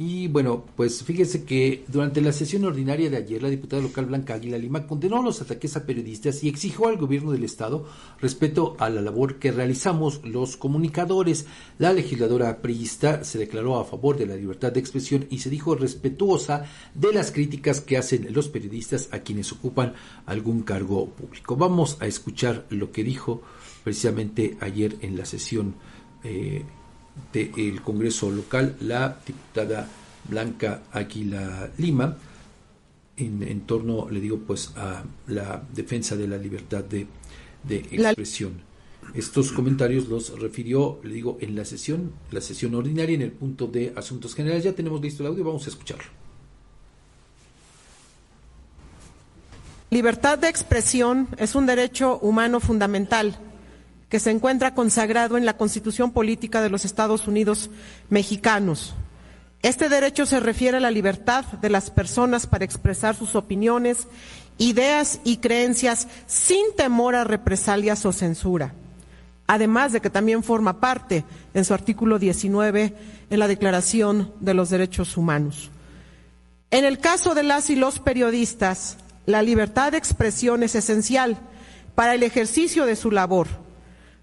Y bueno, pues fíjese que durante la sesión ordinaria de ayer, la diputada local Blanca Águila Lima condenó los ataques a periodistas y exigió al gobierno del Estado respeto a la labor que realizamos los comunicadores. La legisladora priista se declaró a favor de la libertad de expresión y se dijo respetuosa de las críticas que hacen los periodistas a quienes ocupan algún cargo público. Vamos a escuchar lo que dijo precisamente ayer en la sesión. Eh, del Congreso local, la diputada Blanca Águila Lima, en, torno, le digo, pues a la defensa de la libertad de, expresión. Estos comentarios los refirió, le digo, en la sesión, la sesión ordinaria, en el punto de asuntos generales. Ya tenemos listo el audio, vamos a escucharlo. Libertad de expresión es un derecho humano fundamental que se encuentra consagrado en la Constitución Política de los Estados Unidos mexicanos. Este derecho se refiere a la libertad de las personas para expresar sus opiniones, ideas y creencias sin temor a represalias o censura. Además de que también forma parte en su artículo 19 en la Declaración de los Derechos Humanos. En el caso de las y los periodistas, la libertad de expresión es esencial para el ejercicio de su labor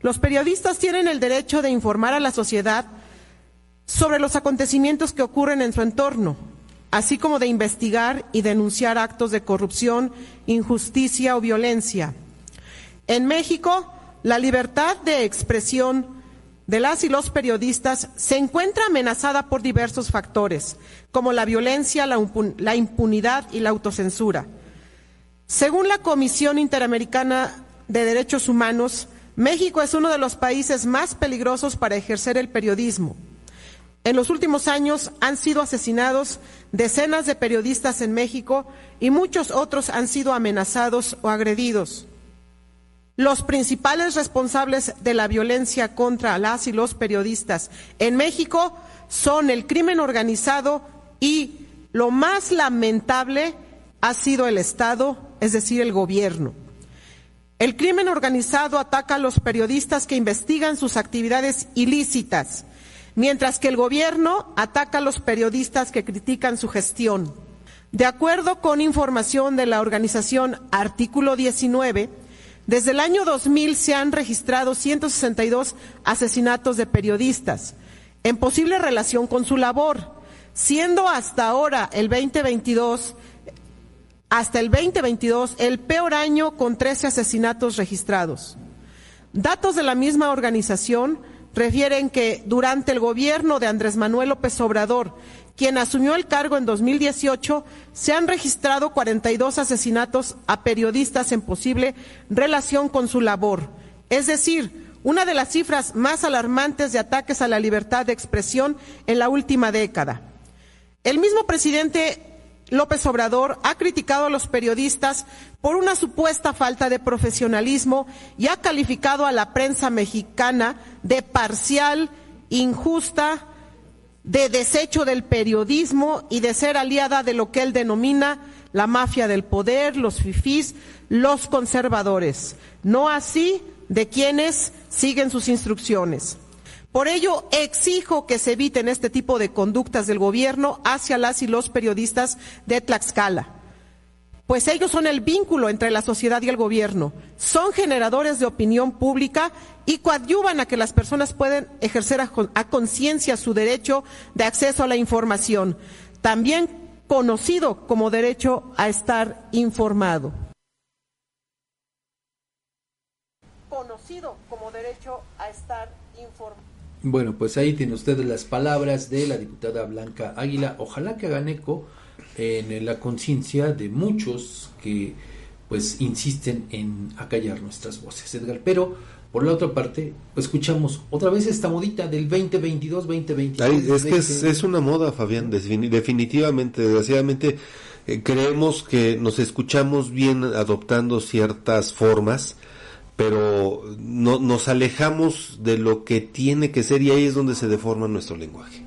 los periodistas tienen el derecho de informar a la sociedad sobre los acontecimientos que ocurren en su entorno, así como de investigar y denunciar actos de corrupción, injusticia o violencia. En México, la libertad de expresión de las y los periodistas se encuentra amenazada por diversos factores, como la violencia, la impunidad y la autocensura. Según la Comisión Interamericana de Derechos Humanos, México es uno de los países más peligrosos para ejercer el periodismo. En los últimos años han sido asesinados decenas de periodistas en México y muchos otros han sido amenazados o agredidos. Los principales responsables de la violencia contra las y los periodistas en México son el crimen organizado y lo más lamentable ha sido el Estado, es decir, el gobierno. El crimen organizado ataca a los periodistas que investigan sus actividades ilícitas, mientras que el gobierno ataca a los periodistas que critican su gestión. De acuerdo con información de la organización Artículo 19, desde el año 2000 se han registrado 162 asesinatos de periodistas en posible relación con su labor, siendo hasta ahora el 2022 hasta el 2022 el peor año con 13 asesinatos registrados. Datos de la misma organización refieren que durante el gobierno de Andrés Manuel López Obrador, quien asumió el cargo en 2018, se han registrado 42 asesinatos a periodistas en posible relación con su labor. Es decir, una de las cifras más alarmantes de ataques a la libertad de expresión en la última década. El mismo presidente López Obrador ha criticado a los periodistas por una supuesta falta de profesionalismo y ha calificado a la prensa mexicana de parcial, injusta, de desecho del periodismo y de ser aliada de lo que él denomina la mafia del poder, los fifís, los conservadores. No así de quienes siguen sus instrucciones. Por ello, exijo que se eviten este tipo de conductas del gobierno hacia las y los periodistas de Tlaxcala, pues ellos son el vínculo entre la sociedad y el gobierno, son generadores de opinión pública y coadyuvan a que las personas puedan ejercer a, conciencia su derecho de acceso a la información, también conocido como derecho a estar informado. Conocido como derecho a estar informado. Bueno, pues ahí tiene usted las palabras de la diputada Blanca Águila. Ojalá que hagan eco en la conciencia de muchos que pues insisten en acallar nuestras voces, Edgar. Pero por la otra parte, pues escuchamos otra vez esta modita del 2022, 2023. es que es, una moda, Fabián, definitivamente, desgraciadamente eh, creemos que nos escuchamos bien adoptando ciertas formas pero no, nos alejamos de lo que tiene que ser y ahí es donde se deforma nuestro lenguaje.